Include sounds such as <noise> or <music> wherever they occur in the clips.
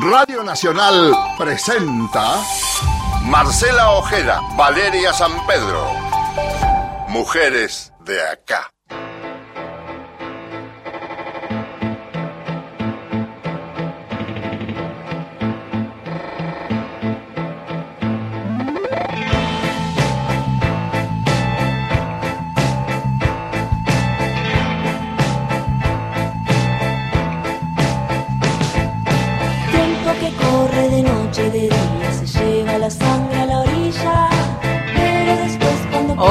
Radio Nacional presenta Marcela Ojeda, Valeria San Pedro. Mujeres de acá.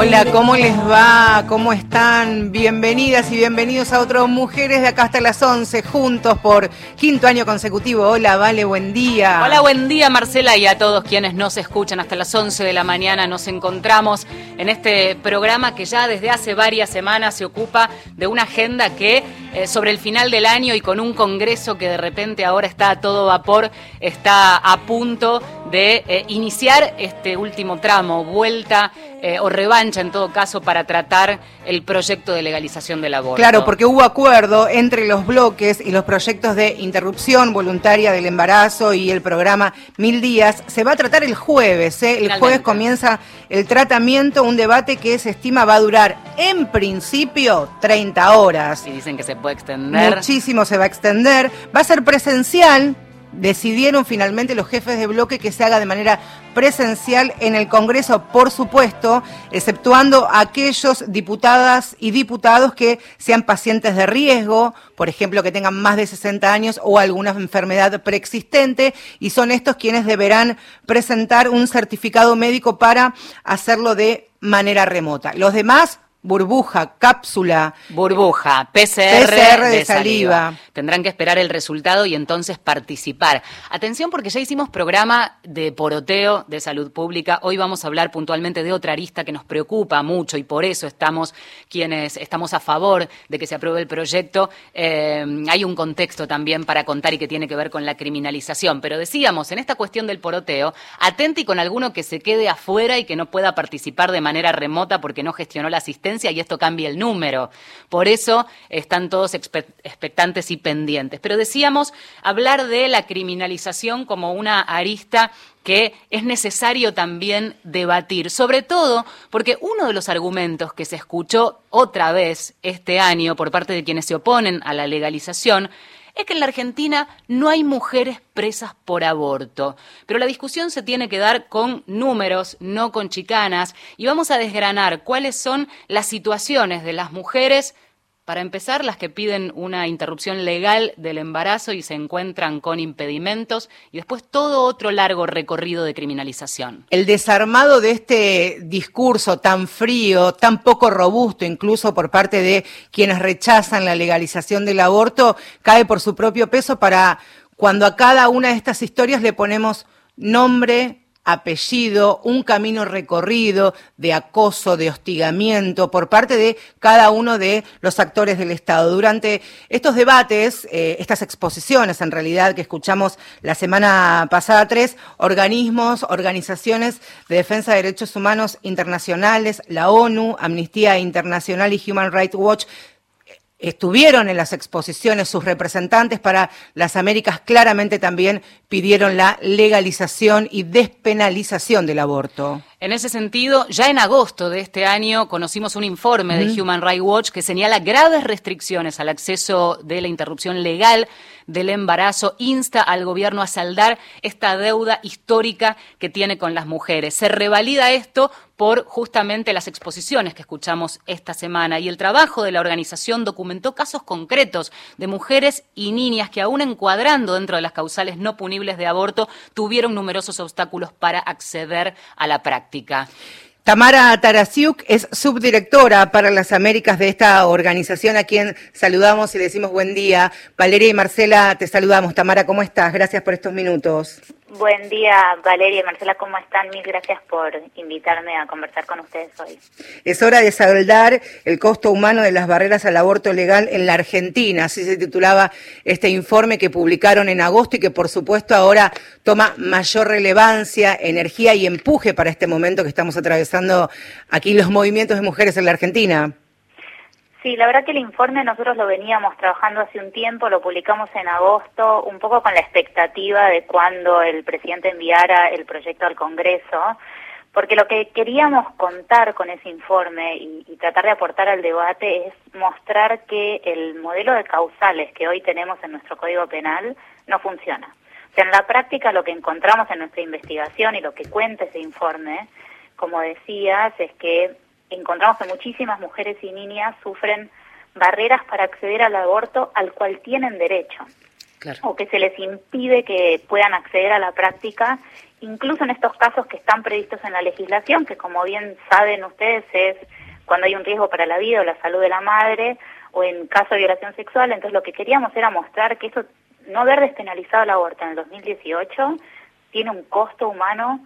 Hola, ¿cómo les va? ¿Cómo están? Bienvenidas y bienvenidos a otros Mujeres de acá hasta las 11, juntos por quinto año consecutivo. Hola, Vale, buen día. Hola, buen día, Marcela, y a todos quienes nos escuchan hasta las 11 de la mañana. Nos encontramos en este programa que ya desde hace varias semanas se ocupa de una agenda que eh, sobre el final del año y con un congreso que de repente ahora está a todo vapor, está a punto de eh, iniciar este último tramo, vuelta eh, o revancha en todo caso para tratar el proyecto de legalización del aborto. Claro, porque hubo acuerdo entre los bloques y los proyectos de interrupción voluntaria del embarazo y el programa Mil Días. Se va a tratar el jueves, ¿eh? el jueves comienza el tratamiento, un debate que se estima va a durar en principio 30 horas. Y dicen que se puede extender. Muchísimo se va a extender. Va a ser presencial decidieron finalmente los jefes de bloque que se haga de manera presencial en el Congreso, por supuesto, exceptuando aquellos diputadas y diputados que sean pacientes de riesgo, por ejemplo, que tengan más de 60 años o alguna enfermedad preexistente, y son estos quienes deberán presentar un certificado médico para hacerlo de manera remota. Los demás burbuja, cápsula. Burbuja, PCR, de, saliva. Tendrán que esperar el resultado y entonces participar. Atención porque ya hicimos programa de poroteo de salud pública. Hoy vamos a hablar puntualmente de otra arista que nos preocupa mucho y por eso estamos quienes estamos a favor de que se apruebe el proyecto. Eh, hay un contexto también para contar y que tiene que ver con la criminalización. Pero decíamos, en esta cuestión del poroteo, atenti con alguno que se quede afuera y que no pueda participar de manera remota porque no gestionó la asistencia y esto cambia el número. Por eso están todos expectantes y pendientes. Pero decíamos hablar de la criminalización como una arista que es necesario también debatir, sobre todo porque uno de los argumentos que se escuchó otra vez este año por parte de quienes se oponen a la legalización es que en la Argentina no hay mujeres presas por aborto. Pero la discusión se tiene que dar con números, no con chicanas, y vamos a desgranar cuáles son las situaciones de las mujeres para empezar, las que piden una interrupción legal del embarazo y se encuentran con impedimentos y después todo otro largo recorrido de criminalización. El desarmado de este discurso tan frío, tan poco robusto, incluso por parte de quienes rechazan la legalización del aborto, cae por su propio peso para cuando a cada una de estas historias le ponemos nombre, apellido, un camino recorrido de acoso, de hostigamiento por parte de cada uno de los actores del Estado. Durante estos debates, eh, estas exposiciones en realidad que escuchamos la semana pasada, tres organismos, organizaciones de defensa de derechos humanos internacionales, la ONU, Amnistía Internacional y Human Rights Watch, estuvieron en las exposiciones sus representantes para las Américas claramente también pidieron la legalización y despenalización del aborto. En ese sentido, ya en agosto de este año conocimos un informe de Human Rights Watch que señala graves restricciones al acceso de la interrupción legal del embarazo, insta al gobierno a saldar esta deuda histórica que tiene con las mujeres. Se revalida esto por justamente las exposiciones que escuchamos esta semana y el trabajo de la organización documentó casos concretos de mujeres y niñas que aún encuadrando dentro de las causales no punibles de aborto tuvieron numerosos obstáculos para acceder a la práctica. Tamara Tarasiuk es subdirectora para las Américas de esta organización, a quien saludamos y le decimos buen día. Valeria y Marcela, te saludamos. Tamara, ¿cómo estás? Gracias por estos minutos. Buen día, Valeria y Marcela, ¿cómo están? Mil gracias por invitarme a conversar con ustedes hoy. Es hora de saldar el costo humano de las barreras al aborto legal en la Argentina, así se titulaba este informe que publicaron en agosto y que por supuesto ahora toma mayor relevancia, energía y empuje para este momento que estamos atravesando aquí los movimientos de mujeres en la Argentina. Sí, la verdad que el informe nosotros lo veníamos trabajando hace un tiempo, lo publicamos en agosto, un poco con la expectativa de cuando el presidente enviara el proyecto al Congreso, porque lo que queríamos contar con ese informe y, tratar de aportar al debate es mostrar que el modelo de causales que hoy tenemos en nuestro Código Penal no funciona. O sea, en la práctica lo que encontramos en nuestra investigación y lo que cuenta ese informe, como decías, es que encontramos que muchísimas mujeres y niñas sufren barreras para acceder al aborto al cual tienen derecho. O que se les impide que puedan acceder a la práctica, incluso en estos casos que están previstos en la legislación, que como bien saben ustedes es cuando hay un riesgo para la vida o la salud de la madre, o en caso de violación sexual. Entonces lo que queríamos era mostrar que eso, no haber despenalizado el aborto en el 2018, tiene un costo humano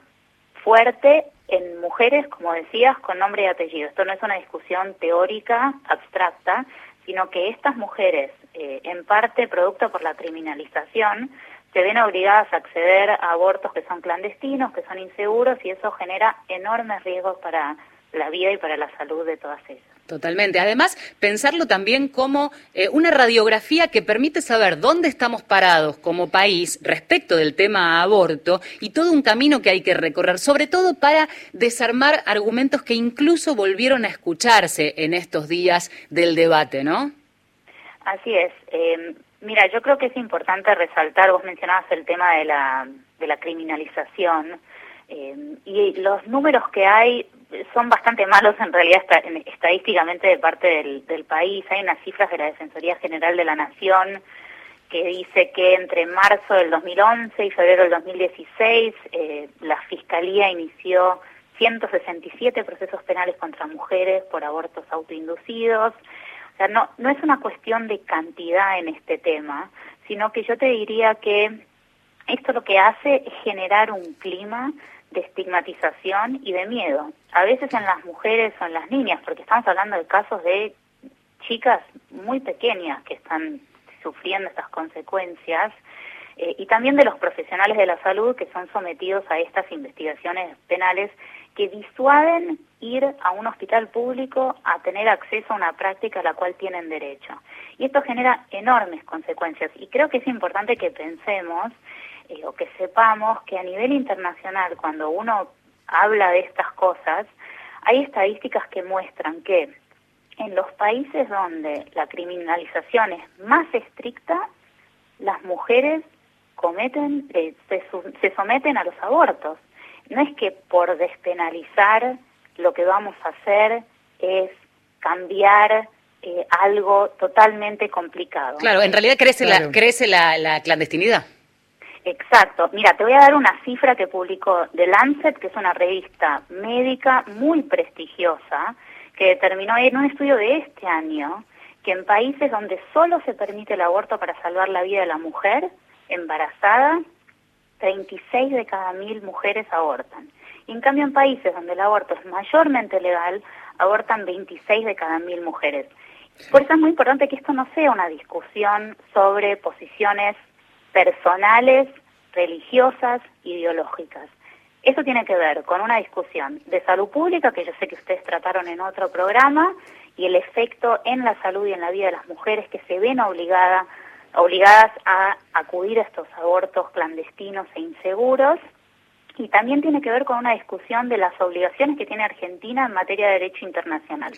fuerte en mujeres, como decías, con nombre y apellido. Esto no es una discusión teórica, abstracta, sino que estas mujeres, eh, en parte producto por la criminalización, se ven obligadas a acceder a abortos que son clandestinos, que son inseguros, y eso genera enormes riesgos para la vida y para la salud de todas ellas. Totalmente. Además, pensarlo también como eh, una radiografía que permite saber dónde estamos parados como país respecto del tema aborto y todo un camino que hay que recorrer, sobre todo para desarmar argumentos que incluso volvieron a escucharse en estos días del debate, ¿no? Así es. Eh, mira, yo creo que es importante resaltar, vos mencionabas el tema de la, de la criminalización. Eh, y los números que hay son bastante malos en realidad estadísticamente de parte del, país. Hay unas cifras de la Defensoría General de la Nación que dice que entre marzo del 2011 y febrero del 2016 eh, la Fiscalía inició 167 procesos penales contra mujeres por abortos autoinducidos. O sea, no, no es una cuestión de cantidad en este tema, sino que yo te diría que esto lo que hace es generar un clima de estigmatización y de miedo. A veces en las mujeres o en las niñas, porque estamos hablando de casos de chicas muy pequeñas que están sufriendo estas consecuencias, eh, y también de los profesionales de la salud que son sometidos a estas investigaciones penales que disuaden ir a un hospital público a tener acceso a una práctica a la cual tienen derecho. Y esto genera enormes consecuencias y creo que es importante que pensemos eh, o que sepamos que a nivel internacional, cuando uno habla de estas cosas, hay estadísticas que muestran que en los países donde la criminalización es más estricta, las mujeres cometen, eh, se, someten a los abortos. No es que por despenalizar lo que vamos a hacer es cambiar eh, algo totalmente complicado. Claro, en realidad crece, La, crece la clandestinidad. Exacto. Mira, te voy a dar una cifra que publicó The Lancet, que es una revista médica muy prestigiosa, que determinó en un estudio de este año que en países donde solo se permite el aborto para salvar la vida de la mujer embarazada, 36 de cada mil mujeres abortan. Y en cambio en países donde el aborto es mayormente legal, abortan 26 de cada mil mujeres. Por eso es muy importante que esto no sea una discusión sobre posiciones personales, religiosas, ideológicas. Eso tiene que ver con una discusión de salud pública, que yo sé que ustedes trataron en otro programa, y el efecto en la salud y en la vida de las mujeres que se ven obligadas a acudir a estos abortos clandestinos e inseguros. Y también tiene que ver con una discusión de las obligaciones que tiene Argentina en materia de derecho internacional.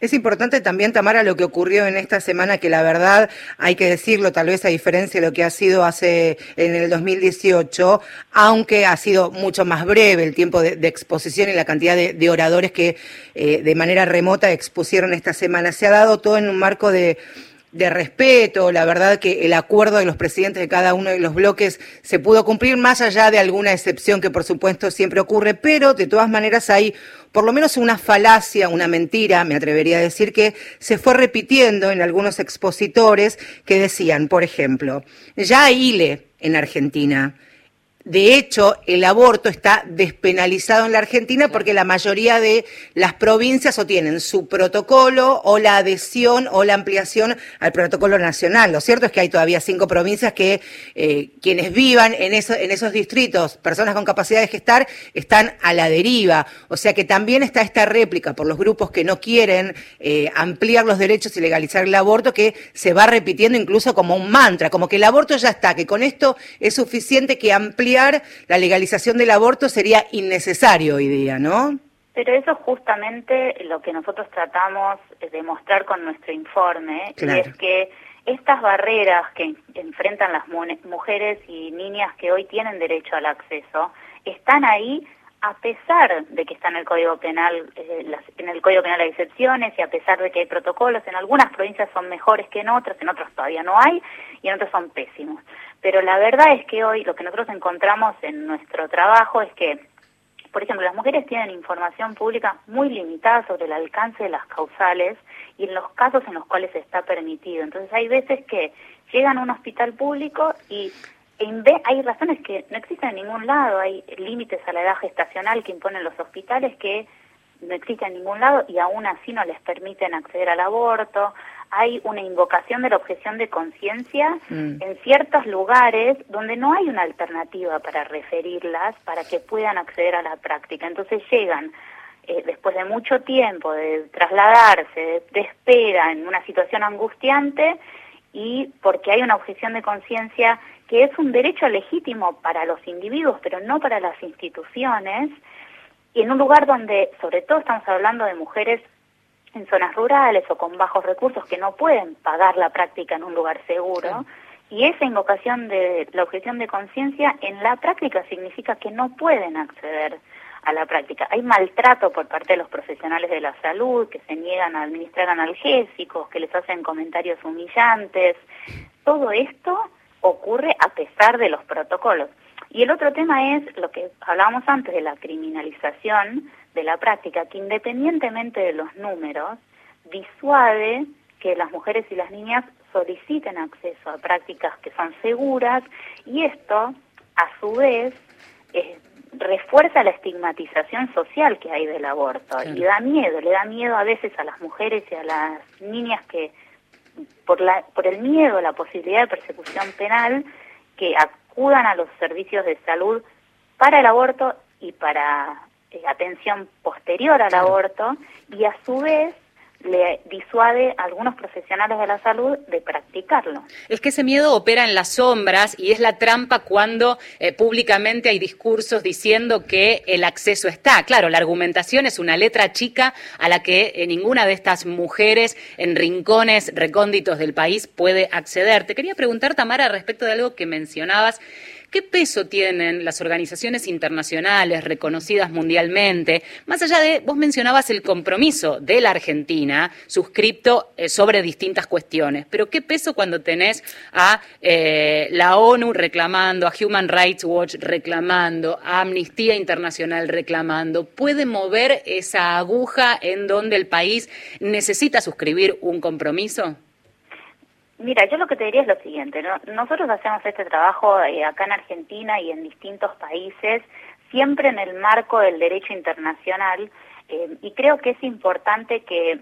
Es importante también, Tamara, lo que ocurrió en esta semana, que la verdad, hay que decirlo, tal vez a diferencia de lo que ha sido hace en el 2018, aunque ha sido mucho más breve el tiempo de, exposición y la cantidad de, oradores que eh, de manera remota expusieron esta semana. Se ha dado todo en un marco de de respeto, la verdad que el acuerdo de los presidentes de cada uno de los bloques se pudo cumplir más allá de alguna excepción que por supuesto siempre ocurre, pero de todas maneras hay por lo menos una falacia, una mentira, me atrevería a decir que se fue repitiendo en algunos expositores que decían, por ejemplo, ya hay ILE en Argentina De hecho, el aborto está despenalizado en la Argentina porque la mayoría de las provincias o tienen su protocolo o la adhesión o la ampliación al protocolo nacional. Lo cierto es que hay todavía cinco provincias que eh, quienes vivan en, en esos distritos, personas con capacidad de gestar, están a la deriva. O sea que también está esta réplica por los grupos que no quieren eh, ampliar los derechos y legalizar el aborto que se va repitiendo incluso como un mantra, como que el aborto ya está, que con esto es suficiente que la legalización del aborto sería innecesario hoy día, ¿no? Pero eso es justamente lo que nosotros tratamos de mostrar con nuestro informe, y es que estas barreras que enfrentan las mujeres y niñas que hoy tienen derecho al acceso están ahí a pesar de que está en el Código Penal, eh, en el Código Penal hay excepciones y a pesar de que hay protocolos, en algunas provincias son mejores que en otras, en otras todavía no hay y en otras son pésimos. Pero la verdad es que hoy lo que nosotros encontramos en nuestro trabajo es que, por ejemplo, las mujeres tienen información pública muy limitada sobre el alcance de las causales y en los casos en los cuales está permitido. Entonces hay veces que llegan a un hospital público y hay razones que no existen en ningún lado, hay límites a la edad gestacional que imponen los hospitales que no existen en ningún lado y aún así no les permiten acceder al aborto. Hay una invocación de la objeción de conciencia mm. en ciertos lugares donde no hay una alternativa para referirlas para que puedan acceder a la práctica. Entonces llegan eh, después de mucho tiempo de trasladarse, de espera en una situación angustiante y porque hay una objeción de conciencia que es un derecho legítimo para los individuos, pero no para las instituciones, y en un lugar donde, sobre todo estamos hablando de mujeres en zonas rurales o con bajos recursos que no pueden pagar la práctica en un lugar seguro, y esa invocación de la objeción de conciencia en la práctica significa que no pueden acceder a la práctica. Hay maltrato por parte de los profesionales de la salud que se niegan a administrar analgésicos, que les hacen comentarios humillantes. Todo esto ocurre a pesar de los protocolos. Y el otro tema es lo que hablábamos antes de la criminalización de la práctica, que independientemente de los números, disuade que las mujeres y las niñas soliciten acceso a prácticas que son seguras y esto, a su vez, refuerza la estigmatización social que hay del aborto y da miedo, le da miedo a veces a las mujeres y a las niñas que por, la, por el miedo a la posibilidad de persecución penal que acudan a los servicios de salud para el aborto y para eh, atención posterior al aborto y a su vez le disuade a algunos profesionales de la salud de practicarlo. Es que ese miedo opera en las sombras y es la trampa cuando eh, públicamente hay discursos diciendo que el acceso está. Claro, la argumentación es una letra chica a la que eh, ninguna de estas mujeres en rincones recónditos del país puede acceder. Te quería preguntar, Tamara, respecto de algo que mencionabas ¿Qué peso tienen las organizaciones internacionales reconocidas mundialmente? Más allá de, vos mencionabas el compromiso de la Argentina suscripto eh, sobre distintas cuestiones, pero ¿qué peso cuando tenés a eh, la ONU reclamando, a Human Rights Watch reclamando, a Amnistía Internacional reclamando? ¿Puede mover esa aguja en donde el país necesita suscribir un compromiso? Mira, yo lo que te diría es lo siguiente, nosotros hacemos este trabajo eh, acá en Argentina y en distintos países, siempre en el marco del derecho internacional, eh, y creo que es importante que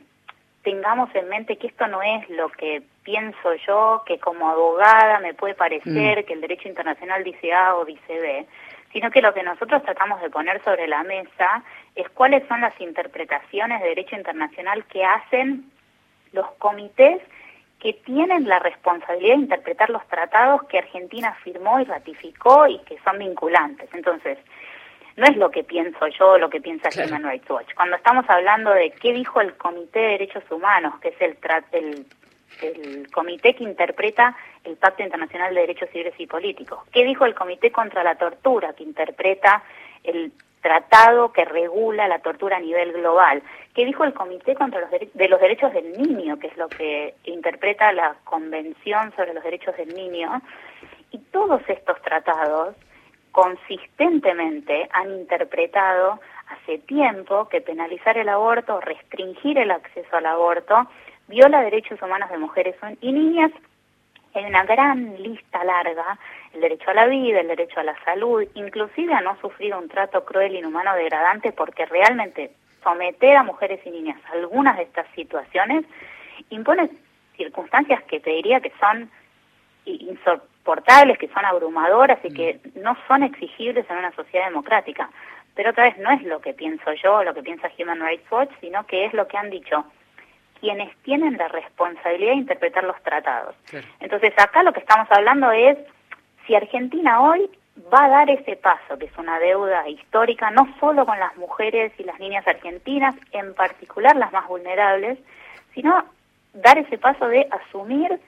tengamos en mente que esto no es lo que pienso yo, que como abogada me puede parecer mm. que el derecho internacional dice A o dice B, sino que lo que nosotros tratamos de poner sobre la mesa es cuáles son las interpretaciones de derecho internacional que hacen los comités que tienen la responsabilidad de interpretar los tratados que Argentina firmó y ratificó y que son vinculantes. Entonces, no es lo que pienso yo, lo que piensa Human Rights Watch. Cuando estamos hablando de qué dijo el Comité de Derechos Humanos, que es el, el, el comité que interpreta el Pacto Internacional de Derechos Civiles y Políticos, qué dijo el Comité contra la Tortura, que interpreta el tratado que regula la tortura a nivel global. ¿Qué dijo el Comité contra los de los Derechos del Niño, que es lo que interpreta la Convención sobre los Derechos del Niño? Y todos estos tratados consistentemente han interpretado hace tiempo que penalizar el aborto, restringir el acceso al aborto, viola derechos humanos de mujeres y niñas hay una gran lista larga, el derecho a la vida, el derecho a la salud, inclusive a no sufrir un trato cruel, inhumano, degradante, porque realmente someter a mujeres y niñas a algunas de estas situaciones impone circunstancias que te diría que son insoportables, que son abrumadoras y que mm. no son exigibles en una sociedad democrática. Pero otra vez no es lo que pienso yo, lo que piensa Human Rights Watch, sino que es lo que han dicho quienes tienen la responsabilidad de interpretar los tratados. Entonces acá lo que estamos hablando es si Argentina hoy va a dar ese paso, que es una deuda histórica, no solo con las mujeres y las niñas argentinas, en particular las más vulnerables, sino dar ese paso de asumir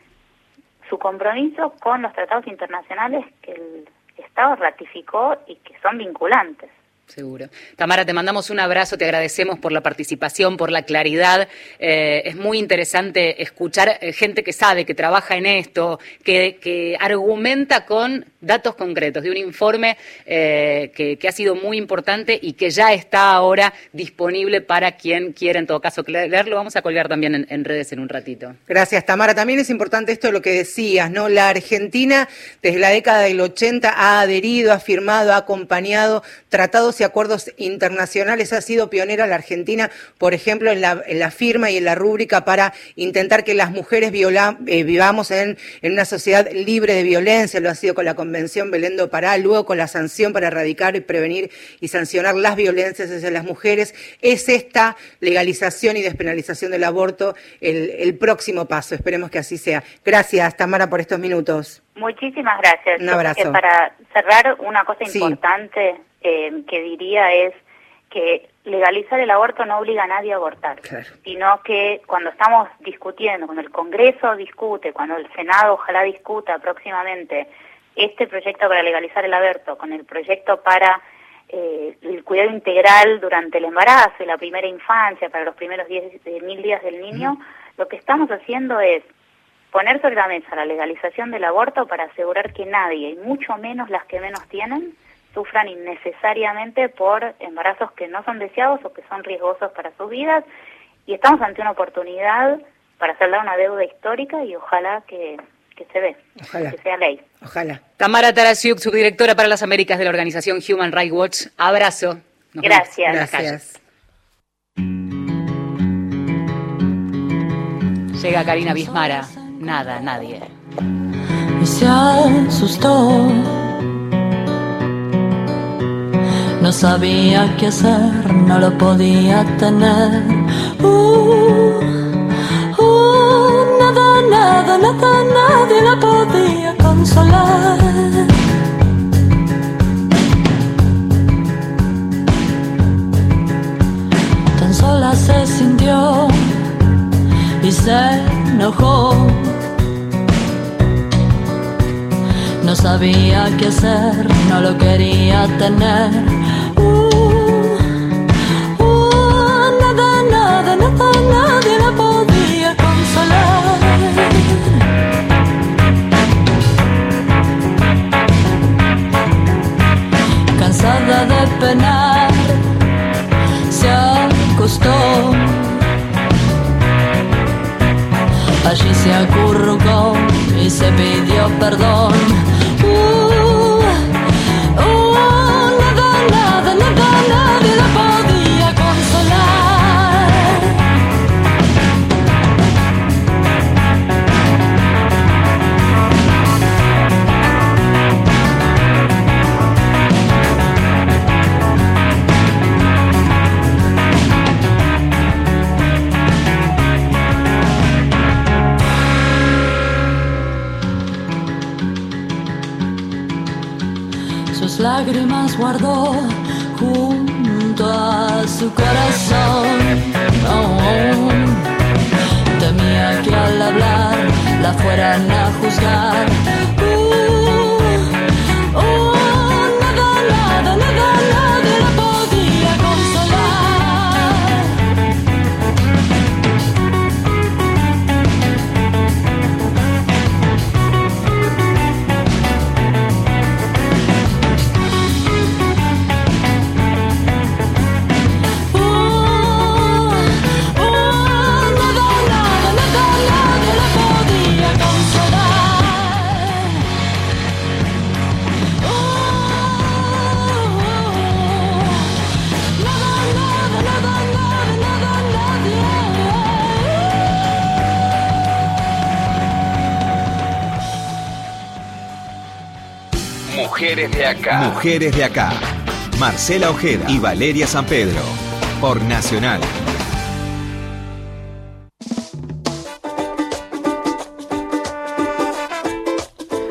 su compromiso con los tratados internacionales que el Estado ratificó y que son vinculantes. Seguro. Tamara, te mandamos un abrazo, te agradecemos por la participación, por la claridad. Eh, es muy interesante escuchar eh, gente que sabe, que trabaja en esto, que, argumenta con datos concretos de un informe eh, que, ha sido muy importante y que ya está ahora disponible para quien quiera en todo caso leerlo. Vamos a colgar también en, redes en un ratito. Gracias, Tamara. También es importante esto de lo que decías, ¿no? La Argentina desde la década del 80 ha adherido, ha firmado, ha acompañado tratados y acuerdos internacionales, ha sido pionera la Argentina, por ejemplo, en la, firma y en la rúbrica para intentar que las mujeres eh, vivamos en, en una sociedad libre de violencia, lo ha sido con la Convención Belén do Pará, luego con la sanción para erradicar y prevenir y sancionar las violencias hacia las mujeres, es esta legalización y despenalización del aborto el, próximo paso. Esperemos que así sea. Gracias, Tamara, por estos minutos. Muchísimas gracias. Un abrazo. para cerrar, una cosa importante eh, que diría es que legalizar el aborto no obliga a nadie a abortar, sino que cuando estamos discutiendo, cuando el Congreso discute, cuando el Senado ojalá discuta próximamente este proyecto para legalizar el aborto con el proyecto para eh, el cuidado integral durante el embarazo y la primera infancia, para los primeros diez, eh, mil días del niño, lo que estamos haciendo es poner sobre la mesa la legalización del aborto para asegurar que nadie, y mucho menos las que menos tienen, sufran innecesariamente por embarazos que no son deseados o que son riesgosos para sus vidas. Y estamos ante una oportunidad para hacerle una deuda histórica y ojalá que que se ve, Ojalá. que sea ley. Ojalá. Tamara Tarasiuk, subdirectora para las Américas de la organización Human Rights Watch. Abrazo. Gracias. Gracias. Llega Karina Bismara. Nada, nadie. Y se asustó. No sabía qué hacer, no lo podía tener. Uh, nada, nada, nadie la podía consolar. Tan sola se sintió y se enojó. No sabía qué hacer, no lo quería tener. Nada, nada, nadie la podía consolar. Cansada de penar, se acostó. Allí se acurrucó y se pidió perdón. Mujeres de acá. Mujeres de acá. Marcela Ojeda y Valeria San Pedro. Por Nacional.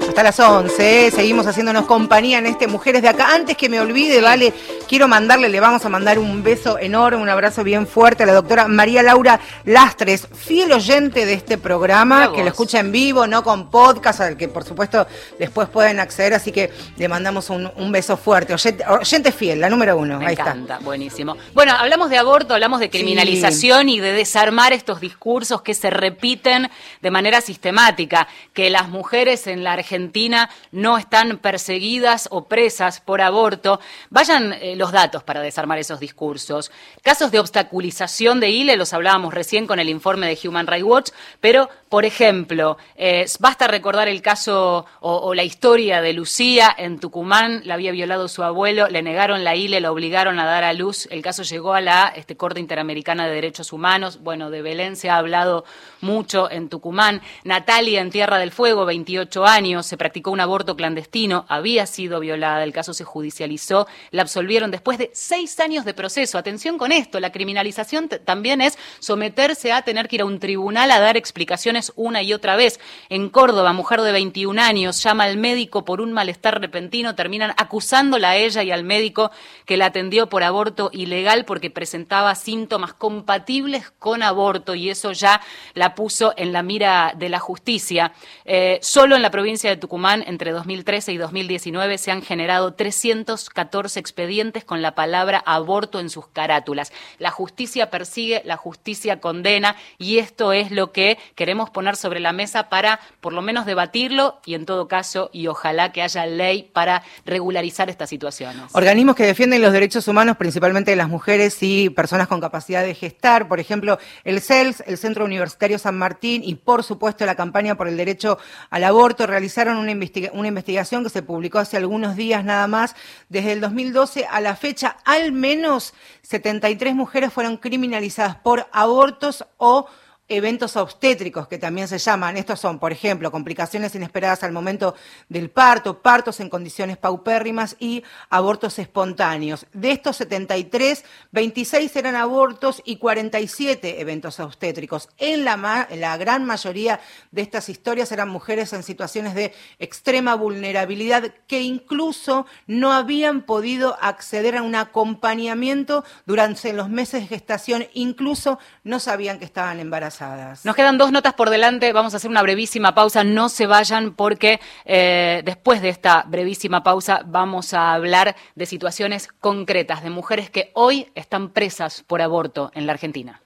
Hasta las 11, ¿eh? seguimos haciéndonos compañía en este Mujeres de acá. Antes que me olvide, vale, quiero mandarle, le vamos a mandar un beso enorme, un abrazo bien fuerte a la doctora María Laura Lastres, fiel oyente de este programa, que lo escucha en vivo, no con podcast, al que por supuesto después pueden acceder, así que le mandamos un, beso fuerte. Oyente, fiel, la número uno. Me Ahí encanta, buenísimo. Bueno, hablamos de aborto, hablamos de criminalización y de desarmar estos discursos que se repiten de manera sistemática, que las mujeres en la Argentina no están perseguidas o presas por aborto. Vayan eh, los datos para desarmar esos discursos. Casos de obstaculización de ILE, los hablábamos recién con el informe de Human Rights Watch, pero, por ejemplo, eh, basta recordar el caso o, la historia de Lucía en Tucumán, la había violado su abuelo, le negaron la ILE, la obligaron a dar a luz, el caso llegó a la este, Corte Interamericana de Derechos Humanos, bueno, de Belén se ha hablado mucho en Tucumán, Natalia en Tierra del Fuego, 28 años, se practicó un aborto clandestino, había sido violada, el caso se judicializó, la absolvieron después de seis años de proceso. Atención con esto, la criminalización también es someterse a tener que ir a un tribunal a dar explicaciones una y otra vez. En Córdoba, mujer de 21 años llama al médico por un malestar repentino, terminan acusándola a ella y al médico que la atendió por aborto ilegal porque presentaba síntomas compatibles con aborto y eso ya la puso en la mira de la justicia. Eh, solo en la provincia de Tucumán, entre 2013 y 2019 se han generado 314 expedientes con la palabra aborto en sus carátulas. La justicia persigue, la justicia condena y esto es lo que queremos poner sobre la mesa para por lo menos debatirlo y en todo caso y ojalá que haya ley para regularizar estas situaciones. Organismos que defienden los derechos humanos, principalmente de las mujeres y personas con capacidad de gestar, por ejemplo, el CELS, el Centro Universitario San Martín y por supuesto la campaña por el derecho al aborto realizaron una, una investigación que se publicó hace algunos días nada más. Desde el 2012 a la fecha, al menos 73 mujeres fueron criminalizadas por abortos o eventos obstétricos que también se llaman. Estos son, por ejemplo, complicaciones inesperadas al momento del parto, partos en condiciones paupérrimas y abortos espontáneos. De estos 73, 26 eran abortos y 47 eventos obstétricos. En la, la gran mayoría de estas historias eran mujeres en situaciones de extrema vulnerabilidad que incluso no habían podido acceder a un acompañamiento durante los meses de gestación, incluso no sabían que estaban embarazadas. Nos quedan dos notas por delante, vamos a hacer una brevísima pausa, no se vayan porque eh, después de esta brevísima pausa vamos a hablar de situaciones concretas de mujeres que hoy están presas por aborto en la Argentina.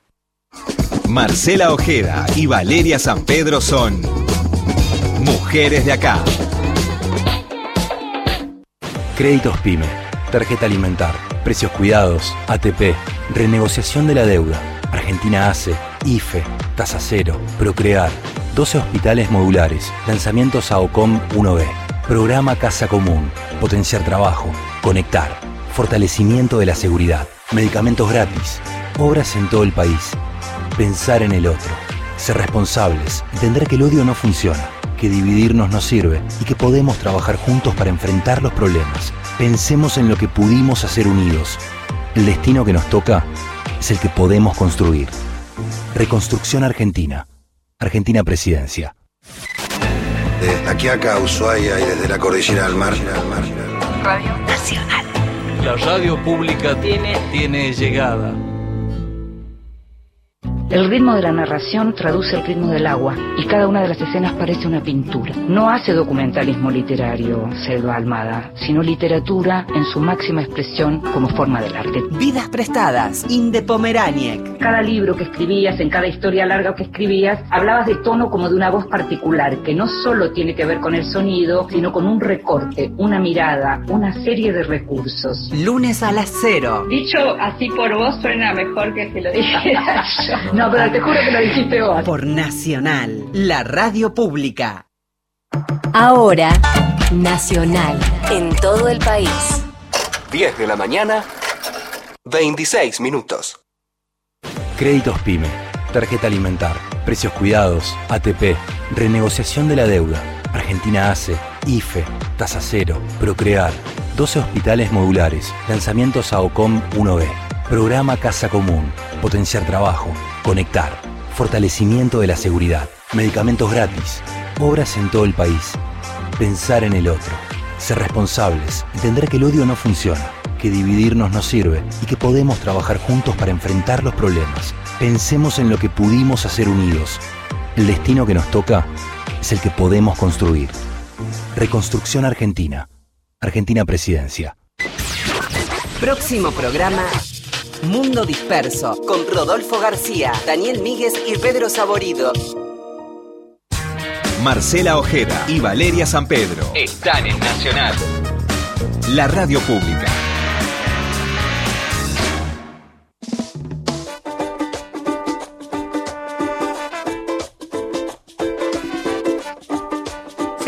Marcela Ojeda y Valeria San Pedro son mujeres de acá. Créditos PYME, tarjeta alimentar, precios cuidados, ATP, renegociación de la deuda, Argentina hace IFE, Tasa Cero, Procrear, 12 hospitales modulares, lanzamientos a OCOM 1B, programa Casa Común, potenciar trabajo, conectar, fortalecimiento de la seguridad, medicamentos gratis, obras en todo el país, pensar en el otro, ser responsables, entender que el odio no funciona, que dividirnos no sirve y que podemos trabajar juntos para enfrentar los problemas. Pensemos en lo que pudimos hacer unidos. El destino que nos toca es el que podemos construir. Reconstrucción Argentina. Argentina Presidencia. Desde aquí acá, Ushuaia y desde la cordillera al mar. Radio Nacional. La radio pública tiene, tiene llegada. El ritmo de la narración traduce el ritmo del agua y cada una de las escenas parece una pintura. No hace documentalismo literario Selva Almada, sino literatura en su máxima expresión como forma del arte. Vidas prestadas, Inde Pomeraniec. Cada libro que escribías, en cada historia larga que escribías, hablabas de tono como de una voz particular, que no solo tiene que ver con el sonido, sino con un recorte, una mirada, una serie de recursos. Lunes a las cero. Dicho así por vos suena mejor que si lo dijera <laughs> yo. No, pero te juro que lo dijiste vos. Por Nacional, la radio pública. Ahora, Nacional, en todo el país. 10 de la mañana, 26 minutos. Créditos PYME, tarjeta alimentar, precios cuidados, ATP, renegociación de la deuda, Argentina hace IFE, Tasa Cero, Procrear, 12 hospitales modulares, lanzamientos a OCOM 1B, programa Casa Común, potenciar trabajo, conectar, fortalecimiento de la seguridad, medicamentos gratis, obras en todo el país, pensar en el otro, ser responsables, entender que el odio no funciona, que dividirnos no sirve y que podemos trabajar juntos para enfrentar los problemas. Pensemos en lo que pudimos hacer unidos. El destino que nos toca es el que podemos construir. Reconstrucción Argentina. Argentina Presidencia. Próximo programa. Mundo Disperso, con Rodolfo García, Daniel Míguez y Pedro Saborido. Marcela Ojeda y Valeria San Pedro están en Nacional. La radio pública.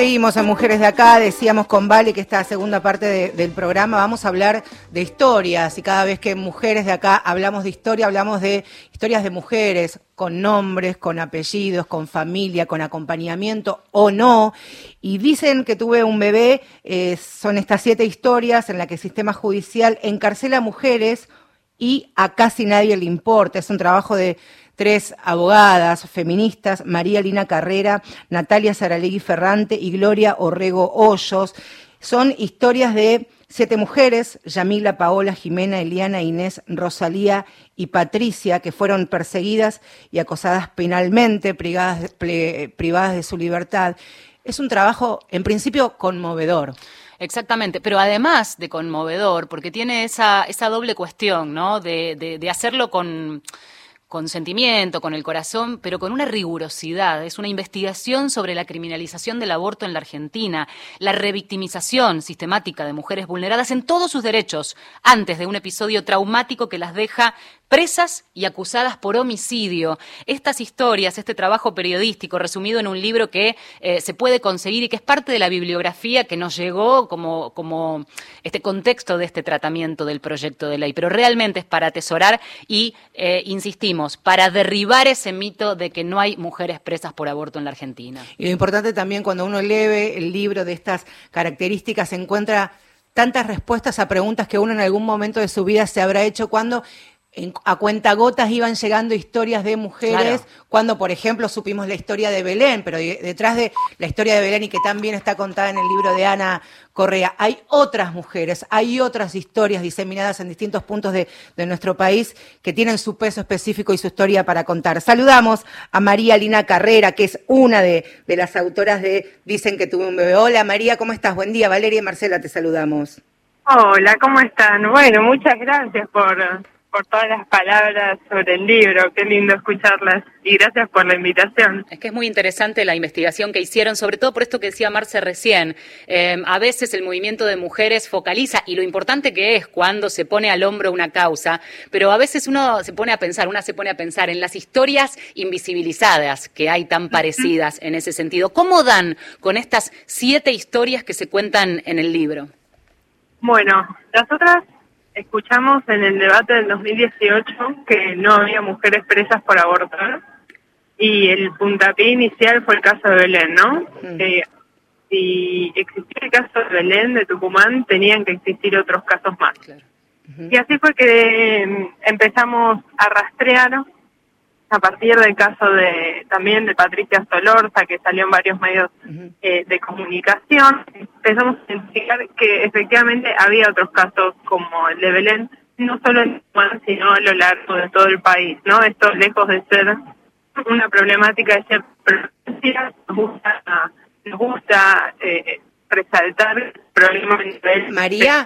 Seguimos a Mujeres de Acá, decíamos con Vale que esta segunda parte del programa vamos a hablar de historias y cada vez que Mujeres de Acá hablamos de historia, hablamos de historias de mujeres con nombres, con apellidos, con familia, con acompañamiento o no. Y dicen que tuve un bebé, eh, son estas siete historias en las que el sistema judicial encarcela a mujeres y a casi nadie le importa. Es un trabajo de tres abogadas feministas, María Lina Carrera, Natalia Saralegui Ferrante y Gloria Orrego Hoyos. Son historias de siete mujeres, Yamila, Paola, Jimena, Eliana, Inés, Rosalía y Patricia, que fueron perseguidas y acosadas penalmente, privadas, de su libertad. Es un trabajo, en principio, conmovedor. Exactamente, pero además de conmovedor, porque tiene esa, doble cuestión, ¿no? de hacerlo con con sentimiento, con el corazón, pero con una rigurosidad. Es una investigación sobre la criminalización del aborto en la Argentina, la revictimización sistemática de mujeres vulneradas en todos sus derechos antes de un episodio traumático que las deja presas y acusadas por homicidio. Estas historias, este trabajo periodístico resumido en un libro que eh, se puede conseguir y que es parte de la bibliografía que nos llegó como, como este contexto de este tratamiento del proyecto de ley, pero realmente es para atesorar y, eh, insistimos, para derribar ese mito de que no hay mujeres presas por aborto en la Argentina. Y lo importante también cuando uno lee el libro de estas características encuentra tantas respuestas a preguntas que uno en algún momento de su vida se habrá hecho cuando a cuentagotas iban llegando historias de mujeres, cuando por ejemplo supimos la historia de Belén, pero detrás de la historia de Belén y que también está contada en el libro de Ana Correa, hay otras mujeres, hay otras historias diseminadas en distintos puntos de, nuestro país que tienen su peso específico y su historia para contar. Saludamos a María Lina Carrera, que es una de, de las autoras de Dicen que tuve un bebé. Hola María, ¿cómo estás? Buen día. Valeria y Marcela, te saludamos. Hola, ¿cómo están? Bueno, muchas gracias por por todas las palabras sobre el libro, qué lindo escucharlas y gracias por la invitación. Es que es muy interesante la investigación que hicieron, sobre todo por esto que decía Marce recién. Eh, a veces el movimiento de mujeres focaliza y lo importante que es cuando se pone al hombro una causa, pero a veces uno se pone a pensar, una se pone a pensar en las historias invisibilizadas que hay tan parecidas en ese sentido. ¿Cómo dan con estas siete historias que se cuentan en el libro? Bueno, las otras escuchamos en el debate del 2018 que no había mujeres presas por abortar y el puntapié inicial fue el caso de Belén, ¿no? Mm. Eh, si existía el caso de Belén, de Tucumán, tenían que existir otros casos más. Y así fue que mm, empezamos a rastrear a partir del caso de también de Patricia Solorza, que salió en varios medios eh, de comunicación, empezamos a identificar que efectivamente había otros casos como el de Belén, no solo en Tucumán, sino a lo largo de todo el país, ¿no? Esto lejos de ser una problemática de ser nos gusta, nos gusta eh, resaltar el problema a nivel María,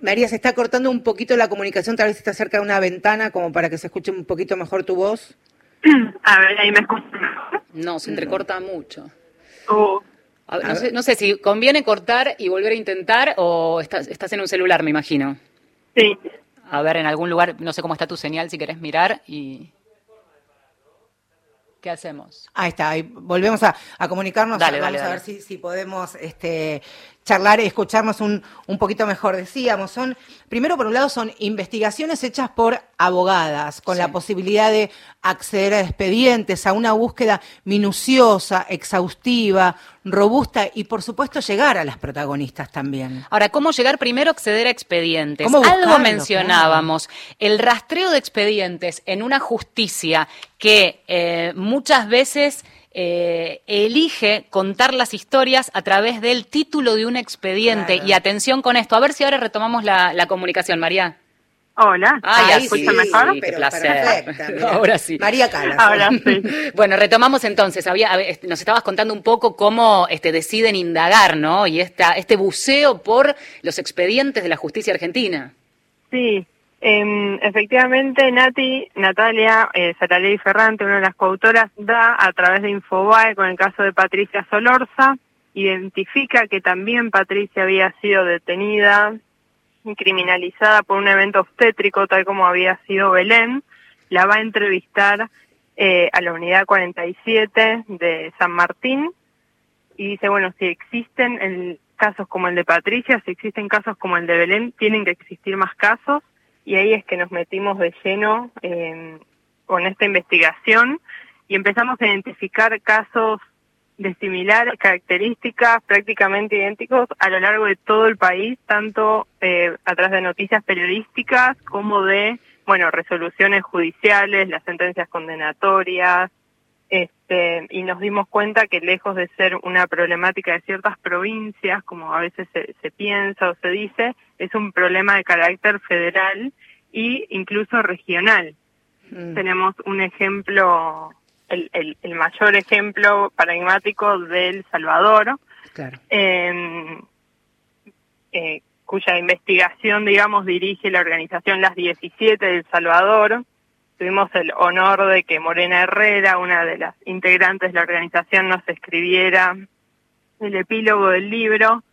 María, se está cortando un poquito la comunicación, tal vez está cerca de una ventana como para que se escuche un poquito mejor tu voz. <clears throat> A ver, ahí me escucho No, se entrecorta mucho. Oh. no, sé, si conviene cortar y volver a intentar o estás, estás en un celular, me imagino. Sí. A ver, en algún lugar, no sé cómo está tu señal, si querés mirar y... ¿Qué hacemos? Ahí está, ahí volvemos a, comunicarnos. Vamos a ver si, si podemos este, charlar y escucharnos un, un poquito mejor. Decíamos, son, primero por un lado, son investigaciones hechas por abogadas, con la posibilidad de acceder a expedientes, a una búsqueda minuciosa, exhaustiva, robusta y, por supuesto, llegar a las protagonistas también. Ahora, ¿cómo llegar primero a acceder a expedientes? Algo mencionábamos, el rastreo de expedientes en una justicia que eh, muchas veces eh, elige contar las historias a través del título de un expediente. Y atención con esto, a ver si ahora retomamos la, comunicación, María. Hola. Ay, mejor? qué placer. <laughs> ahora sí. María Calas. Ahora sí. <laughs> bueno, retomamos entonces. Había, nos estabas contando un poco cómo este, deciden indagar, ¿no? Y esta, este buceo por los expedientes de la justicia argentina. Sí, eh, efectivamente, Nati, Natalia eh, Ferrante, una de las coautoras, da a través de Infobae con el caso de Patricia Solorza, identifica que también Patricia había sido detenida y criminalizada por un evento obstétrico, tal como había sido Belén, la va a entrevistar eh, a la unidad 47 de San Martín y dice, bueno, si existen casos como el de Patricia, si existen casos como el de Belén, tienen que existir más casos y ahí es que nos metimos de lleno con esta investigación y empezamos a identificar casos de similares características prácticamente idénticos a lo largo de todo el país, tanto eh, a través de noticias periodísticas como de, bueno, resoluciones judiciales, las sentencias condenatorias, este, y nos dimos cuenta que lejos de ser una problemática de ciertas provincias, como a veces se, piensa o se dice, es un problema de carácter federal e incluso regional. Mm. Tenemos un ejemplo, el, el, mayor ejemplo paradigmático del Salvador, em, eh, cuya investigación, digamos, dirige la organización Las 17 del Salvador, tuvimos el honor de que Morena Herrera, una de las integrantes de la organización, nos escribiera el epílogo del libro.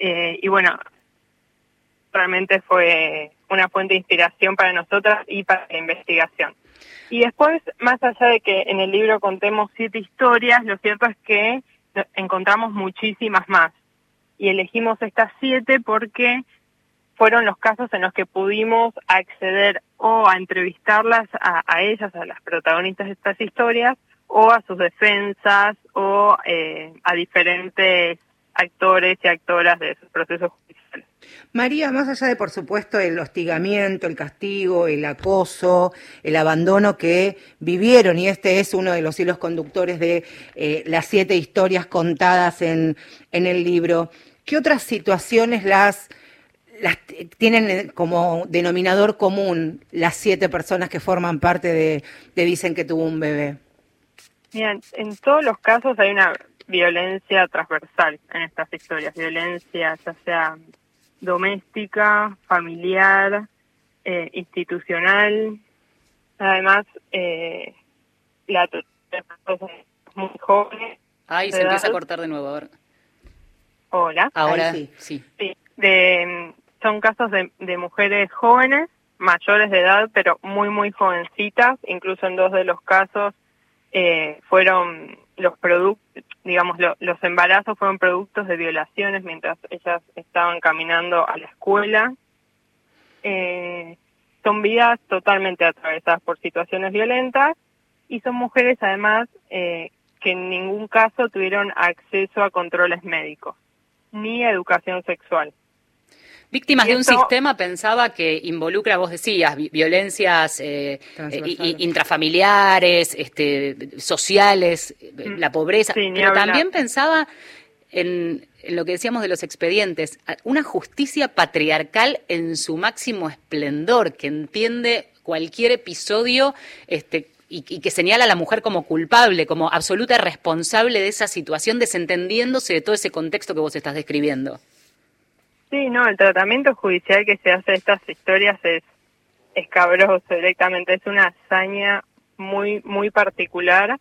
Eh, y bueno, realmente fue una fuente de inspiración para nosotras y para la investigación. Y después, más allá de que en el libro contemos siete historias, lo cierto es que encontramos muchísimas más. Y elegimos estas siete porque fueron los casos en los que pudimos acceder o a entrevistarlas a, ellas, a las protagonistas de estas historias, o a sus defensas, o eh, a diferentes actores y actoras de esos procesos judiciales. María, más allá de, por supuesto, el hostigamiento, el castigo, el acoso, el abandono que vivieron, y este es uno de los hilos conductores de eh, las siete historias contadas en, en el libro, ¿qué otras situaciones las las, tienen eh, como denominador común las siete personas que forman parte de, Dicen que tuvo un bebé? Bien, en todos los casos hay una violencia transversal en estas historias, violencia ya sea doméstica, familiar, eh, institucional, además eh, la muy jóvenes. Ay, se empieza a cortar de nuevo, a ver. Hola. Ahora sí. sí. De, son casos de, de mujeres jóvenes, mayores de edad, pero muy, muy jovencitas. Incluso en dos de los casos eh, fueron los productos, digamos, los embarazos fueron productos de violaciones mientras ellas estaban caminando a la escuela. Eh, son vidas totalmente atravesadas por situaciones violentas y son mujeres además eh, que en ningún caso tuvieron acceso a controles médicos ni a educación sexual. Víctimas de un sistema pensaba que involucra, vos decías, violencias eh, eh intrafamiliares, este, sociales, eh, mm. la pobreza, pero también pensaba en, lo que decíamos de los expedientes, una justicia patriarcal en su máximo esplendor, que entiende cualquier episodio este, y, y, que señala a la mujer como culpable, como absoluta responsable de esa situación, desentendiéndose de todo ese contexto que vos estás describiendo. Sí, no, el tratamiento judicial que se hace de estas historias es escabroso directamente, es una hazaña muy, muy particular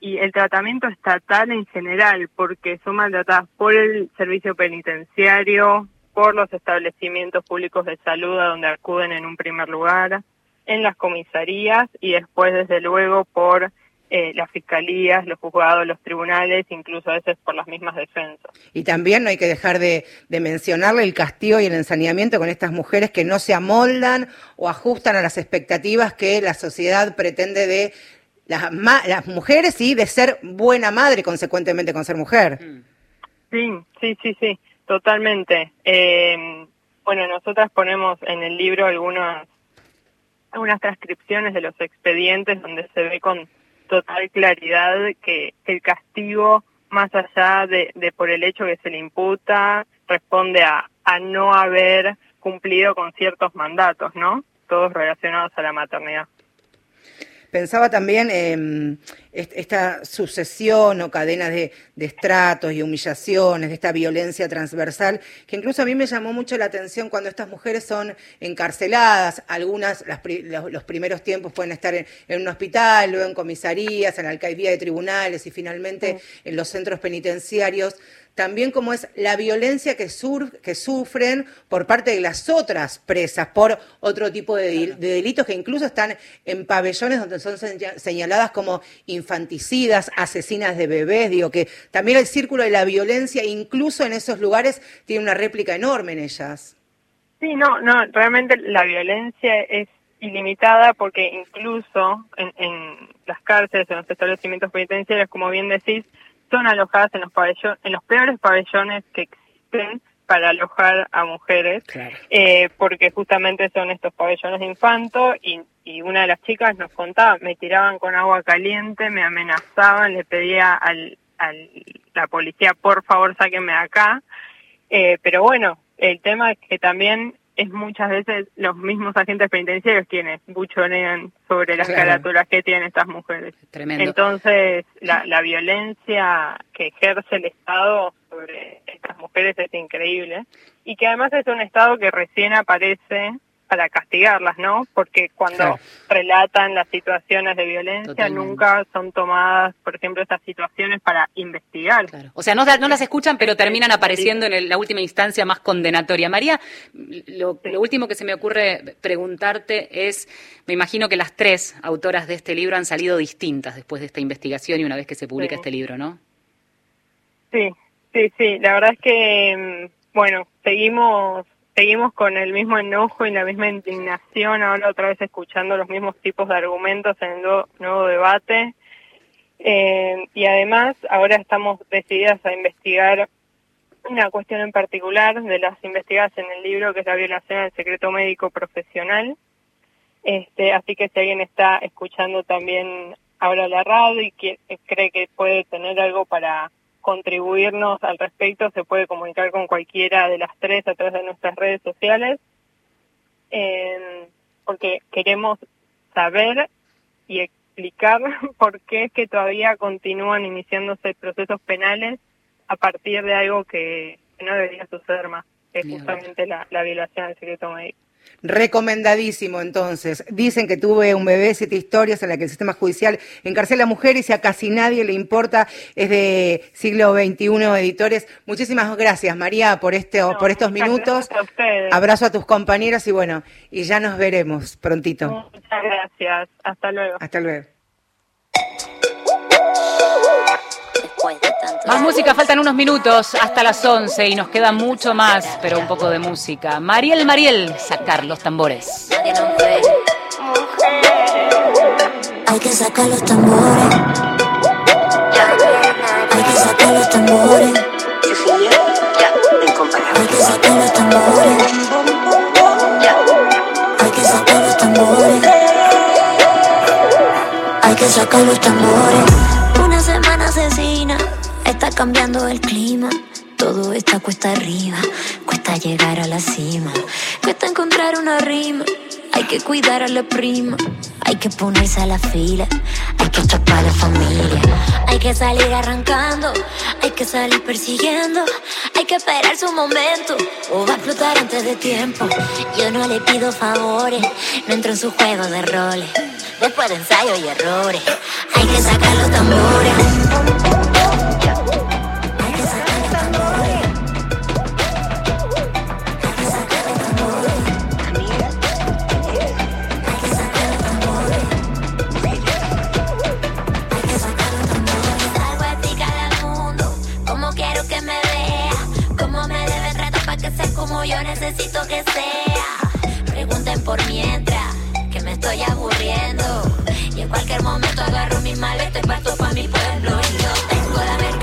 y el tratamiento estatal en general, porque son maltratadas por el servicio penitenciario, por los establecimientos públicos de salud a donde acuden en un primer lugar, en las comisarías y después, desde luego, por eh, las fiscalías, los juzgados, los tribunales, incluso a veces por las mismas defensas. Y también no hay que dejar de, mencionarle el castigo y el ensañamiento con estas mujeres que no se amoldan o ajustan a las expectativas que la sociedad pretende de las, las mujeres y de ser buena madre, consecuentemente con ser mujer. Sí, sí, sí, sí, totalmente. Eh, bueno, nosotras ponemos en el libro algunas algunas transcripciones de los expedientes donde se ve con total claridad que, el castigo, más allá de, por el hecho que se le imputa, responde a, a no haber cumplido con ciertos mandatos, ¿no? Todos relacionados a la maternidad. Pensaba también en esta sucesión o cadena de, estratos y humillaciones, de esta violencia transversal, que incluso a mí me llamó mucho la atención cuando estas mujeres son encarceladas, algunas los, primeros tiempos pueden estar en, un hospital, luego en comisarías, en alcaidía de tribunales y finalmente en los centros penitenciarios también como es la violencia que, que sufren por parte de las otras presas por otro tipo de, delitos que incluso están en pabellones donde son señaladas como infanticidas, asesinas de bebés, digo que también el círculo de la violencia incluso en esos lugares tiene una réplica enorme en ellas. Sí, no, no, realmente la violencia es ilimitada porque incluso en, en las cárceles, en los establecimientos penitenciarios, como bien decís, son alojadas en los pabellones, en los peores pabellones que existen para alojar a mujeres, eh, porque justamente son estos pabellones de infanto y, y, una de las chicas nos contaba, me tiraban con agua caliente, me amenazaban, le pedía al, al la policía, por favor, sáquenme de acá. Eh, pero bueno, el tema es que también es muchas veces los mismos agentes penitenciarios quienes buchonean sobre las caraturas que tienen estas mujeres. Tremendo. Entonces, la, la violencia que ejerce el Estado sobre estas mujeres es increíble y que además es un Estado que recién aparece para castigarlas, ¿no? Porque cuando relatan las situaciones de violencia nunca son tomadas, por ejemplo, estas situaciones para investigar. O sea, no, no, las escuchan, pero terminan apareciendo en la última instancia más condenatoria. María, lo, último que se me ocurre preguntarte es, me imagino que las tres autoras de este libro han salido distintas después de esta investigación y una vez que se publica este libro, ¿no? Sí, sí, sí. La verdad es que, mm, bueno, seguimos seguimos con el mismo enojo y la misma indignación, ahora otra vez escuchando los mismos tipos de argumentos en el nuevo, debate. Eh, y además, ahora estamos decididas a investigar una cuestión en particular de las investigadas en el libro, que es la violación del secreto médico profesional. Este, así que si alguien está escuchando también ahora la radio y cree que puede tener algo para contribuirnos al respecto, se puede comunicar con cualquiera de las tres a través de nuestras redes sociales, porque queremos saber y explicar <laughs> por qué es que todavía continúan iniciándose procesos penales a partir de algo que no debería suceder más, que es justamente la, la violación del secreto médico. Recomendadísimo, entonces. Dicen que tuve un bebé, siete historias en la que el sistema judicial encarcela a mujeres y a casi nadie le importa. Es de siglo XXI editores. Muchísimas gracias, María, por, este, por estos minutos. Abrazo a tus compañeras y bueno, y ya nos veremos prontito. Muchas gracias. Hasta luego. Hasta luego. Más música, faltan unos minutos hasta las 11 y nos queda mucho más, pero un poco de música. Mariel, Mariel, sacar los tambores. Hay que sacar los tambores. Hay que sacar los tambores. Hay que sacar los tambores. Hay que sacar los tambores. Hay que sacar los tambores cambiando el clima. Todo está cuesta arriba. Cuesta llegar a la cima. Cuesta encontrar una rima. Hay que cuidar a la prima. Hay que ponerse a la fila. Hay que chapar a la familia. Hay que salir arrancando. Hay que salir persiguiendo. Hay que esperar su momento. O va a explotar antes de tiempo. Yo no le pido favores. No entro en su juego de roles después de ensayo y errores. Hay que sacar los tambores. Como yo necesito que sea. Pregunten por mientras, que me estoy aburriendo. Y en cualquier momento agarro mi maleta y parto pa' mi pueblo. Y yo tengo la mercancía,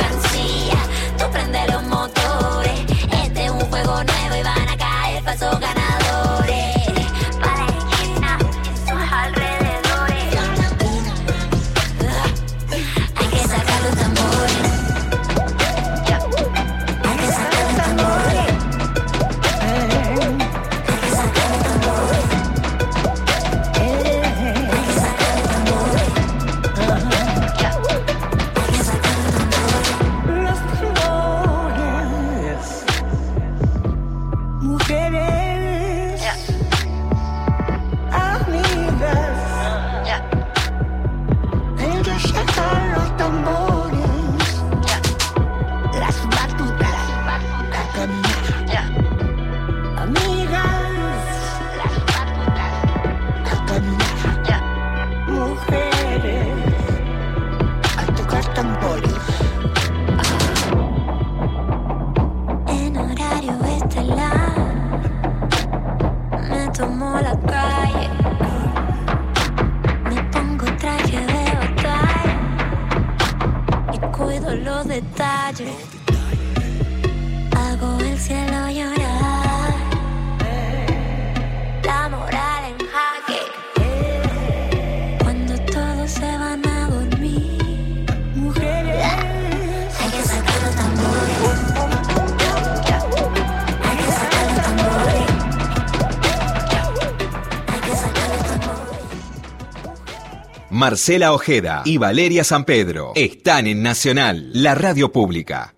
Marcela Ojeda y Valeria San Pedro están en Nacional, la radio pública.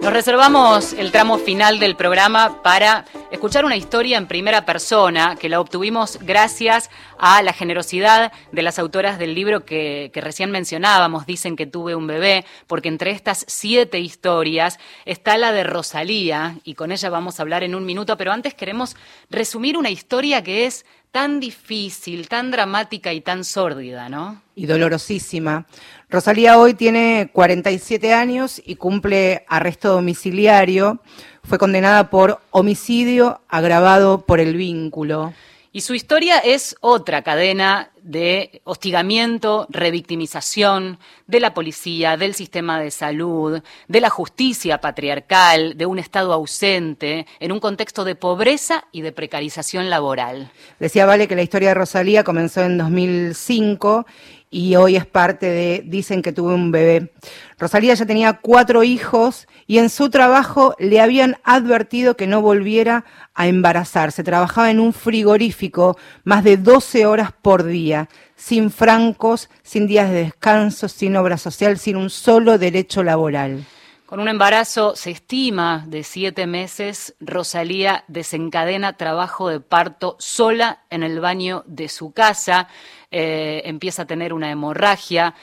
Nos reservamos el tramo final del programa para escuchar una historia en primera persona que la obtuvimos gracias a la generosidad de las autoras del libro que, recién mencionábamos, Dicen que tuve un bebé, porque entre estas siete historias está la de Rosalía y con ella vamos a hablar en un minuto, pero antes queremos resumir una historia que es tan difícil, tan dramática y tan sórdida, ¿no? y dolorosísima. Rosalía hoy tiene 47 años y cumple arresto domiciliario. Fue condenada por homicidio agravado por el vínculo. Y su historia es otra cadena de hostigamiento, revictimización de la policía, del sistema de salud, de la justicia patriarcal, de un Estado ausente, en un contexto de pobreza y de precarización laboral. Decía Vale que la historia de Rosalía comenzó en 2005 y hoy es parte de Dicen que tuve un bebé. Rosalía ya tenía cuatro hijos y en su trabajo le habían advertido que no volviera a embarazarse. Trabajaba en un frigorífico más de 12 horas por día, sin francos, sin días de descanso, sin obra social, sin un solo derecho laboral. Con un embarazo, se estima, de siete meses, Rosalía desencadena trabajo de parto sola en el baño de su casa, eh, empieza a tener una hemorragia,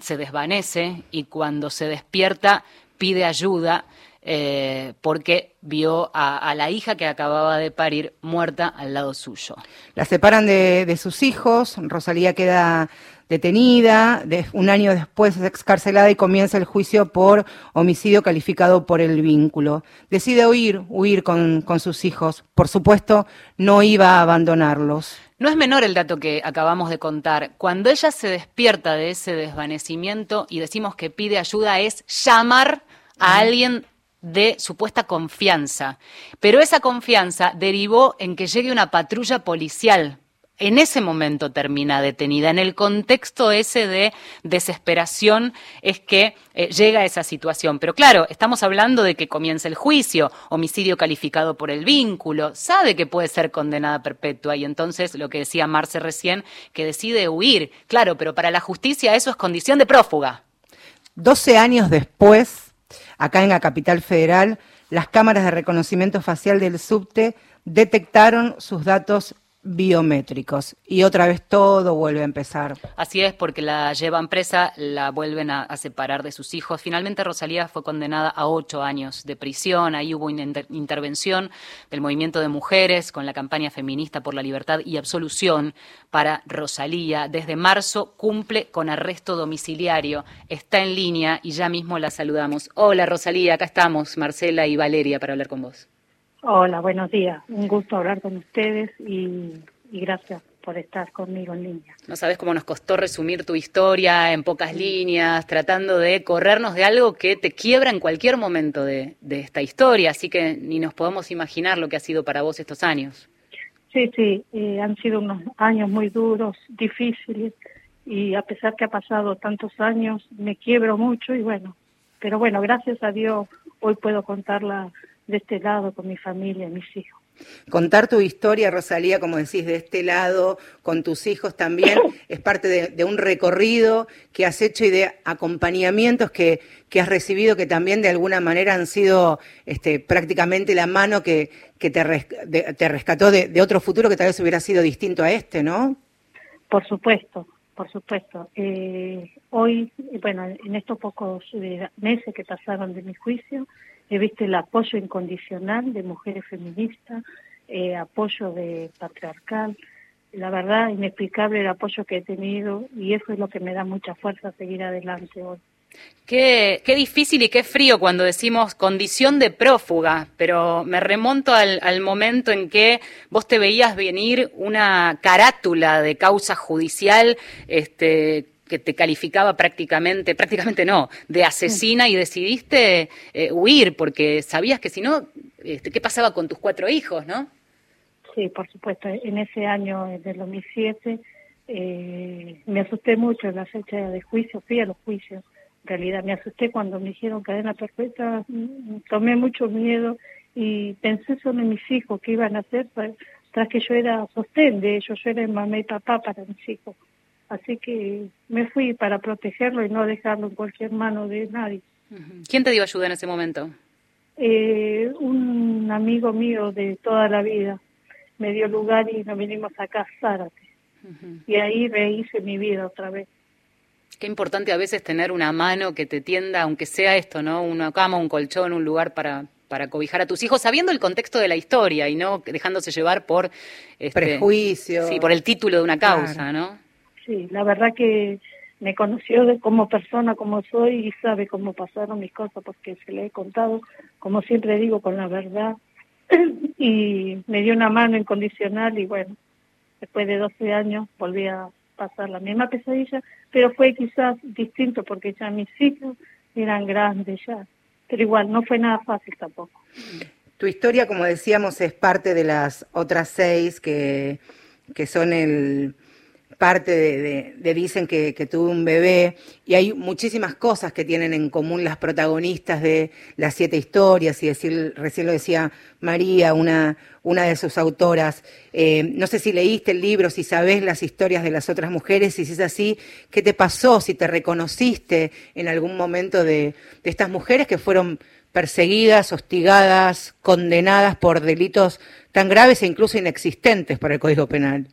se desvanece y cuando se despierta pide ayuda eh, porque vio a, a, la hija que acababa de parir muerta al lado suyo. La separan de, de sus hijos, Rosalía queda detenida, de, un año después es excarcelada y comienza el juicio por homicidio calificado por el vínculo. Decide huir, huir con, con sus hijos. Por supuesto, no iba a abandonarlos. No es menor el dato que acabamos de contar. Cuando ella se despierta de ese desvanecimiento y decimos que pide ayuda, es llamar a alguien de supuesta confianza. Pero esa confianza derivó en que llegue una patrulla policial en ese momento termina detenida. En el contexto ese de desesperación es que eh, llega a esa situación. Pero claro, estamos hablando de que comienza el juicio, homicidio calificado por el vínculo, sabe que puede ser condenada perpetua y entonces lo que decía Marce recién, que decide huir. Claro, pero para la justicia eso es condición de prófuga. 12 años después, acá en la capital federal, las cámaras de reconocimiento facial del subte detectaron sus datos biométricos. Y otra vez todo vuelve a empezar. Así es, porque la llevan presa, la vuelven a, separar de sus hijos. Finalmente Rosalía fue condenada a ocho años de prisión. Ahí hubo intervención del movimiento de mujeres con la campaña feminista por la libertad y absolución para Rosalía. Desde marzo cumple con arresto domiciliario. Está en línea y ya mismo la saludamos. Hola Rosalía, acá estamos, Marcela y Valeria, para hablar con vos. Hola, buenos días. Un gusto hablar con ustedes y, gracias por estar conmigo en línea. No sabes cómo nos costó resumir tu historia en pocas líneas, tratando de corrernos de algo que te quiebra en cualquier momento de, esta historia, así que ni nos podemos imaginar lo que ha sido para vos estos años. Sí, sí, eh, han sido unos años muy duros, difíciles, y a pesar que ha pasado tantos años, me quiebro mucho y bueno, pero bueno, gracias a Dios hoy puedo contarla de este lado con mi familia mis hijos. Contar tu historia, Rosalía, como decís, de este lado, con tus hijos también, <coughs> es parte de, un recorrido que has hecho y de acompañamientos que, que, has recibido que también de alguna manera han sido este, prácticamente la mano que, que te, te, rescató de, de, otro futuro que tal vez hubiera sido distinto a este, ¿no? Por supuesto, por supuesto. Eh, hoy, bueno, en estos pocos eh, meses que pasaron de mi juicio, he visto el apoyo incondicional de mujeres feministas, eh, apoyo de patriarcal, la verdad inexplicable el apoyo que he tenido y eso es lo que me da mucha fuerza a seguir adelante hoy. Qué, qué, difícil y qué frío cuando decimos condición de prófuga, pero me remonto al, al, momento en que vos te veías venir una carátula de causa judicial este, que te calificaba prácticamente, prácticamente no, de asesina y decidiste eh, huir porque sabías que si no, este, ¿qué pasaba con tus cuatro hijos, no? Sí, por supuesto. En ese año del 2007 eh, me asusté mucho en la fecha de juicio, fui a los juicios. En realidad me asusté cuando me dijeron cadena perfecta, mm, tomé mucho miedo y pensé solo en mis hijos, qué iban a hacer, tras que yo era sostén de ellos, yo era mamá y papá para mis hijos. Así que me fui para protegerlo y no dejarlo en cualquier mano de nadie. ¿Quién te dio ayuda en ese momento? Eh, un amigo mío de toda la vida me dio lugar y nos vinimos a casar. Y ahí rehice mi vida otra vez. Qué importante a veces tener una mano que te tienda, aunque sea esto, ¿no? Una cama, un colchón, un lugar para, para cobijar a tus hijos, sabiendo el contexto de la historia y no dejándose llevar por... Este, Prejuicio. Sí, por el título de una causa, ¿no? Sí, la verdad que me conoció como persona como soy y sabe cómo pasaron mis cosas porque se le he contado, como siempre digo, con la verdad. <clears throat> y me dio una mano incondicional y bueno, después de 12 años volví a pasar la misma pesadilla, pero fue quizás distinto porque ya mis hijos eran grandes ya, pero igual no fue nada fácil tampoco. Tu historia, como decíamos, es parte de las otras seis que, que son el parte de, dicen que, que tuve un bebé y hay muchísimas cosas que tienen en común las protagonistas de las siete historias y decir, recién lo decía María, una, una de sus autoras. Eh, no sé si leíste el libro, si sabes las historias de las otras mujeres y si es así, ¿qué te pasó? Si te reconociste en algún momento de, de estas mujeres que fueron perseguidas, hostigadas, condenadas por delitos tan graves e incluso inexistentes para el Código Penal.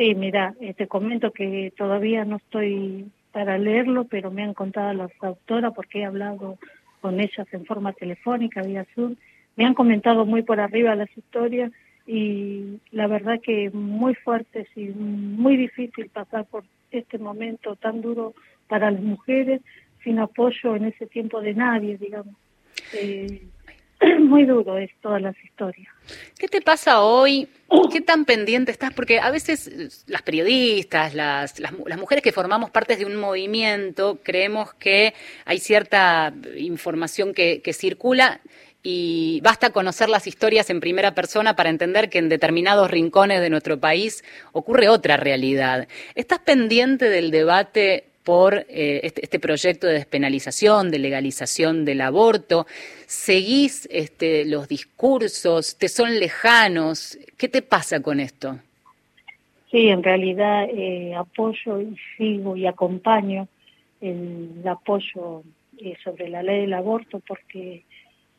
Sí, mira, eh, te comento que todavía no estoy para leerlo, pero me han contado las autoras porque he hablado con ellas en forma telefónica, vía Zoom. Me han comentado muy por arriba las historias y la verdad que muy fuertes y muy difícil pasar por este momento tan duro para las mujeres sin apoyo en ese tiempo de nadie, digamos. Eh, <clears throat> muy duro es todas las historias. ¿Qué te pasa hoy? ¿Qué tan pendiente estás? Porque a veces eh, las periodistas, las, las, mujeres que formamos parte de un movimiento, creemos que hay cierta información que, que circula y basta conocer las historias en primera persona para entender que en determinados rincones de nuestro país ocurre otra realidad. ¿Estás pendiente del debate por eh, este, este, proyecto de despenalización, de legalización del aborto. ¿Seguís este, los discursos? ¿Te son lejanos? ¿Qué te pasa con esto? Sí, en realidad eh, apoyo y sigo y acompaño el, apoyo eh, sobre la ley del aborto porque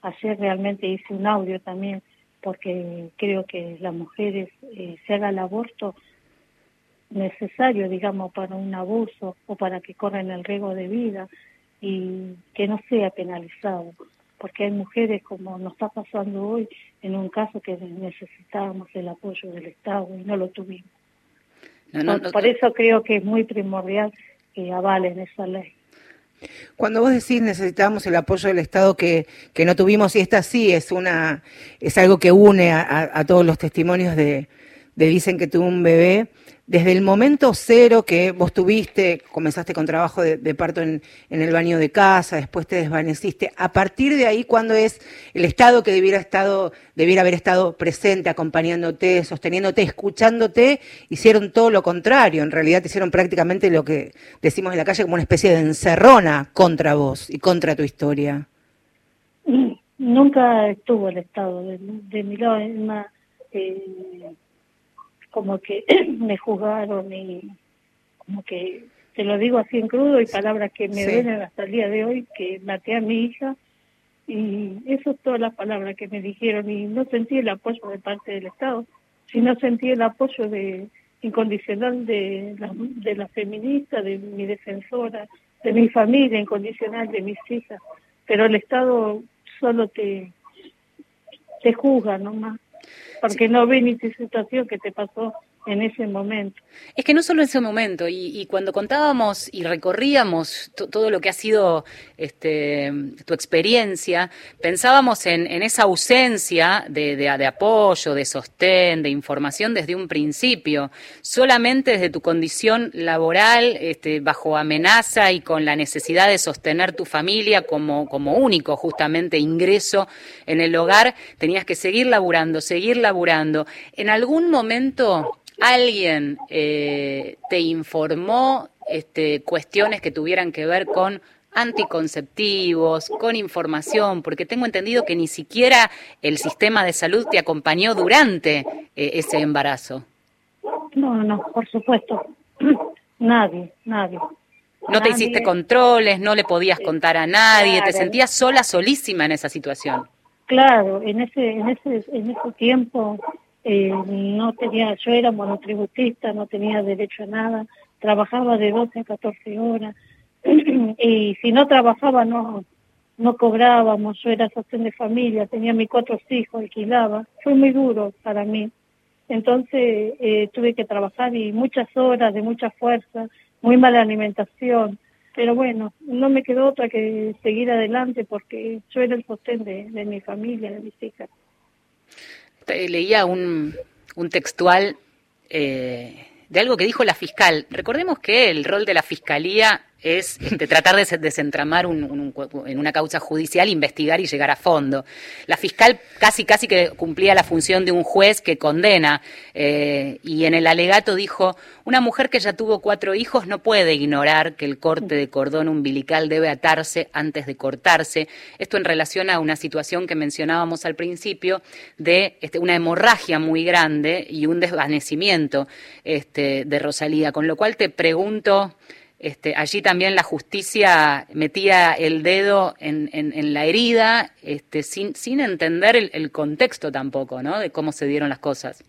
ayer realmente hice un audio también porque creo que las mujeres eh, se haga el aborto necesario, digamos, para un abuso o para que corran el riesgo de vida y que no sea penalizado, porque hay mujeres como nos está pasando hoy en un caso que necesitábamos el apoyo del Estado y no lo tuvimos. por, eso creo que es muy primordial que avalen esa ley. Cuando vos decís necesitamos el apoyo del Estado que, que no tuvimos, y esta sí es una es algo que une a, todos los testimonios de, de dicen que tuvo un bebé, desde el momento cero que vos tuviste, comenzaste con trabajo de, parto en, el baño de casa, después te desvaneciste, a partir de ahí, ¿cuándo es el Estado que debiera, estado, debiera haber estado presente, acompañándote, sosteniéndote, escuchándote, hicieron todo lo contrario, en realidad te hicieron prácticamente lo que decimos en la calle como una especie de encerrona contra vos y contra tu historia? Nunca estuvo el Estado de, mi lado, es más... Eh, como que <clears throat> me juzgaron y como que te lo digo así en crudo y palabras que me sí. hasta el día de hoy que maté a mi hija. Y eso es todas las palabras que me dijeron y no sentí el apoyo de parte del Estado sino sentí el apoyo de incondicional de la, de la feminista de mi defensora de mi familia incondicional de mis hijas. Pero el Estado solo te te juzga nomás porque no ve ni tu situación que te pasó en ese momento. Es que no solo en ese momento, y, cuando contábamos y recorríamos todo lo que ha sido este, tu experiencia, pensábamos en, esa ausencia de, de, apoyo, de sostén, de información desde un principio, solamente desde tu condición laboral, este, bajo amenaza y con la necesidad de sostener tu familia como, como único justamente ingreso en el hogar, tenías que seguir laburando, seguir laburando. En algún momento alguien eh, te informó este, cuestiones que tuvieran que ver con anticonceptivos, con información, porque tengo entendido que ni siquiera el sistema de salud te acompañó durante eh, ese embarazo. No, no, por supuesto. <clears throat> nadie, nadie. No te hiciste controles, no le podías contar a nadie, te sentías sola, solísima en esa situación. Claro, en ese, en ese, en ese tiempo eh, no tenía, yo era monotributista, no tenía derecho a nada, trabajaba de 12 a 14 horas. <clears throat> Y si no trabajaba no no cobrábamos, yo era sostén de familia, tenía mis cuatro hijos, alquilaba, fue muy duro para mí. Entonces eh, tuve que trabajar y muchas horas de mucha fuerza, muy mala alimentación, pero bueno, no me quedó otra que seguir adelante porque yo era el sostén de, de mi familia, de mis hijas leía un, un textual eh, de algo que dijo la fiscal. Recordemos que el rol de la fiscalía es este, tratar de desentramar un, en una causa judicial, investigar y llegar a fondo. La fiscal casi, casi que cumplía la función de un juez que condena eh, y en el alegato dijo, una mujer que ya tuvo cuatro hijos no puede ignorar que el corte de cordón umbilical debe atarse antes de cortarse. Esto en relación a una situación que mencionábamos al principio de este, una hemorragia muy grande y un desvanecimiento este, de Rosalía. Con lo cual te pregunto... Este, allí también la justicia metía el dedo en, la herida este, sin, sin entender el, contexto tampoco, ¿no? De cómo se dieron las cosas.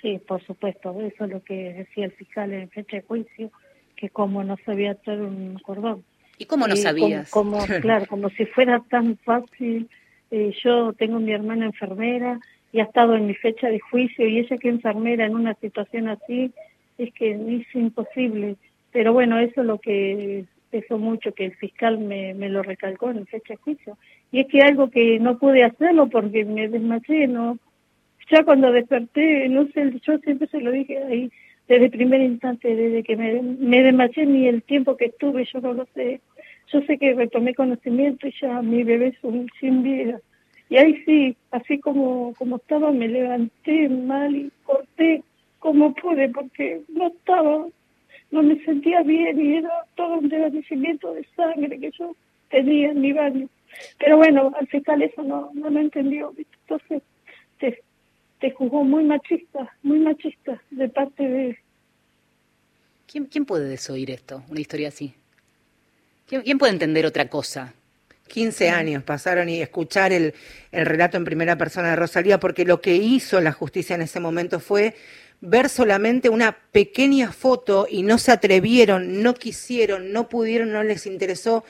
Sí, por supuesto. Eso es lo que decía el fiscal en fecha de juicio, que como no sabía todo un cordón. ¿Y cómo no sabías? Como, <laughs> claro, como si fuera tan fácil. Eh, yo tengo mi hermana enfermera y ha estado en mi fecha de juicio y ella que enfermera en una situación así, es que es imposible pero bueno, eso es lo que pesó mucho, que el fiscal me, me lo recalcó en fecha de juicio. Y es que algo que no pude hacerlo porque me desmayé, ¿no? Ya cuando desperté, no sé, yo siempre se lo dije ahí, desde el primer instante, desde que me, me desmayé, ni el tiempo que estuve, yo no lo sé. Yo sé que retomé conocimiento y ya mi bebé es un sin vida. Y ahí sí, así como, como estaba, me levanté mal y corté como pude, porque no estaba, no me sentía bien y era todo un desvanecimiento de sangre que yo tenía en mi baño. Pero bueno, al fiscal eso no, no lo entendió. Entonces te, te juzgó muy machista, muy machista de parte de... ¿Quién, quién puede desoír esto, una historia así? ¿Quién, quién puede entender otra cosa? 15 años pasaron y escuchar el, el relato en primera persona de Rosalía, porque lo que hizo la justicia en ese momento fue ver solamente una pequeña foto y no se atrevieron, no quisieron, no pudieron, no les interesó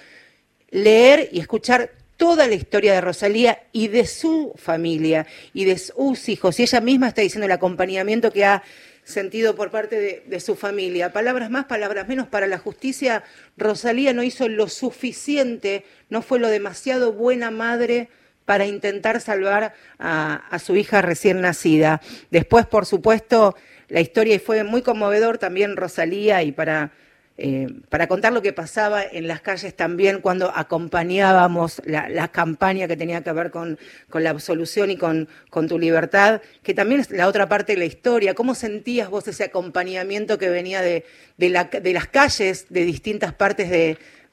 leer y escuchar toda la historia de Rosalía y de su familia y de sus hijos. Y ella misma está diciendo el acompañamiento que ha sentido por parte de, su familia. Palabras más, palabras menos. Para la justicia, Rosalía no hizo lo suficiente, no fue lo demasiado buena madre para intentar salvar a, a su hija recién nacida. Después, por supuesto, la historia fue muy conmovedor también Rosalía y para eh, para contar lo que pasaba en las calles también cuando acompañábamos la, campaña que tenía que ver con, la absolución y con, tu libertad, que también es la otra parte de la historia. ¿Cómo sentías vos ese acompañamiento que venía de, las calles de distintas partes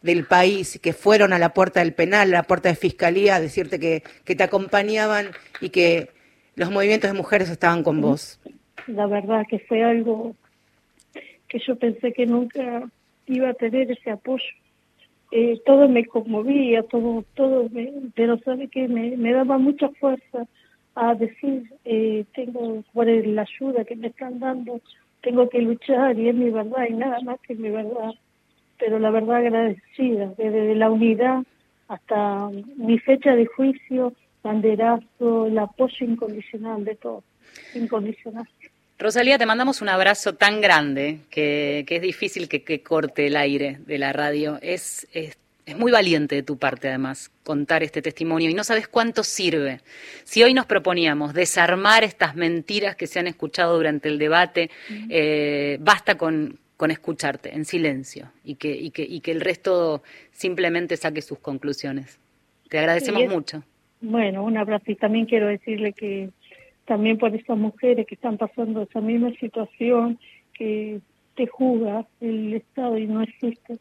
del país que fueron a la puerta del penal, a la puerta de fiscalía, a decirte que te acompañaban y que los movimientos de mujeres estaban con vos? La verdad que fue algo que yo pensé que nunca iba a tener ese apoyo. Eh, todo me conmovía, todo, todo, me, pero sabe que me, daba mucha fuerza a decir, eh, tengo, por la ayuda que me están dando, tengo que luchar y es mi verdad y nada más que mi verdad. Pero la verdad agradecida, desde la unidad hasta mi fecha de juicio, banderazo, el apoyo incondicional de todo, incondicional. Rosalía, te mandamos un abrazo tan grande que, es difícil que, corte el aire de la radio. Es, es, muy valiente de tu parte, además, contar este testimonio y no sabes cuánto sirve. Si hoy nos proponíamos desarmar estas mentiras que se han escuchado durante el debate, eh, basta con, con escucharte en silencio y que, y, que, y que el resto simplemente saque sus conclusiones. Te agradecemos mucho. Bueno, un abrazo y también quiero decirle que también por estas mujeres que están pasando esa misma situación, que te juzga el Estado y no existe.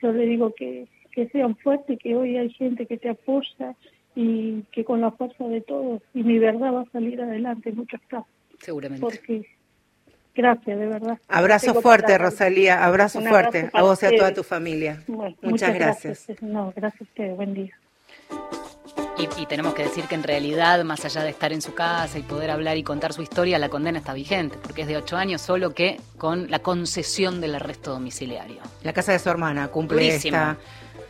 Yo le digo que, que sean fuertes, que hoy hay gente que te apoya y que con la fuerza de todos y mi verdad va a salir adelante muchas gracias. Seguramente. Porque gracias, de verdad. Abrazo fuerte, Rosalía, abrazo fuerte a vos y a toda tu familia. muchas, gracias. No, gracias a ustedes, buen día. Y, tenemos que decir que en realidad, más allá de estar en su casa y poder hablar y contar su historia, la condena está vigente, porque es de ocho años, solo que con la concesión del arresto domiciliario. La casa de su hermana cumple esta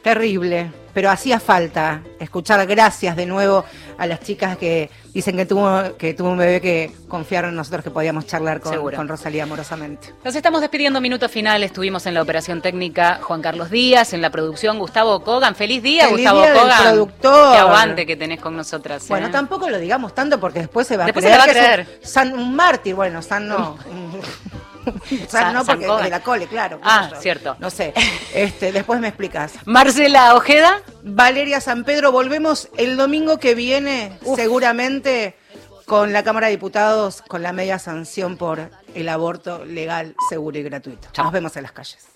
Terrible, pero hacía falta escuchar gracias de nuevo a las chicas que dicen que tuvo, que tuvo un bebé que confiaron en nosotros que podíamos charlar con, con, Rosalía amorosamente. Nos estamos despidiendo, minuto final. Estuvimos en la operación técnica Juan Carlos Díaz, en la producción Gustavo Kogan. Feliz día, Gustavo día Kogan. productor. Qué aguante que tenés con nosotras. Bueno, ¿eh? tampoco lo digamos tanto porque después se va a creer. Se va a creer. San, un mártir, bueno, San no. <laughs> <laughs> o no, porque de la cole, claro. Ah, cierto. No sé. Este, después me explicas. Marcela Ojeda. Valeria San Pedro, volvemos el domingo que viene, seguramente, con la Cámara de Diputados, con la media sanción por el aborto legal, seguro y gratuito. Nos vemos en las calles.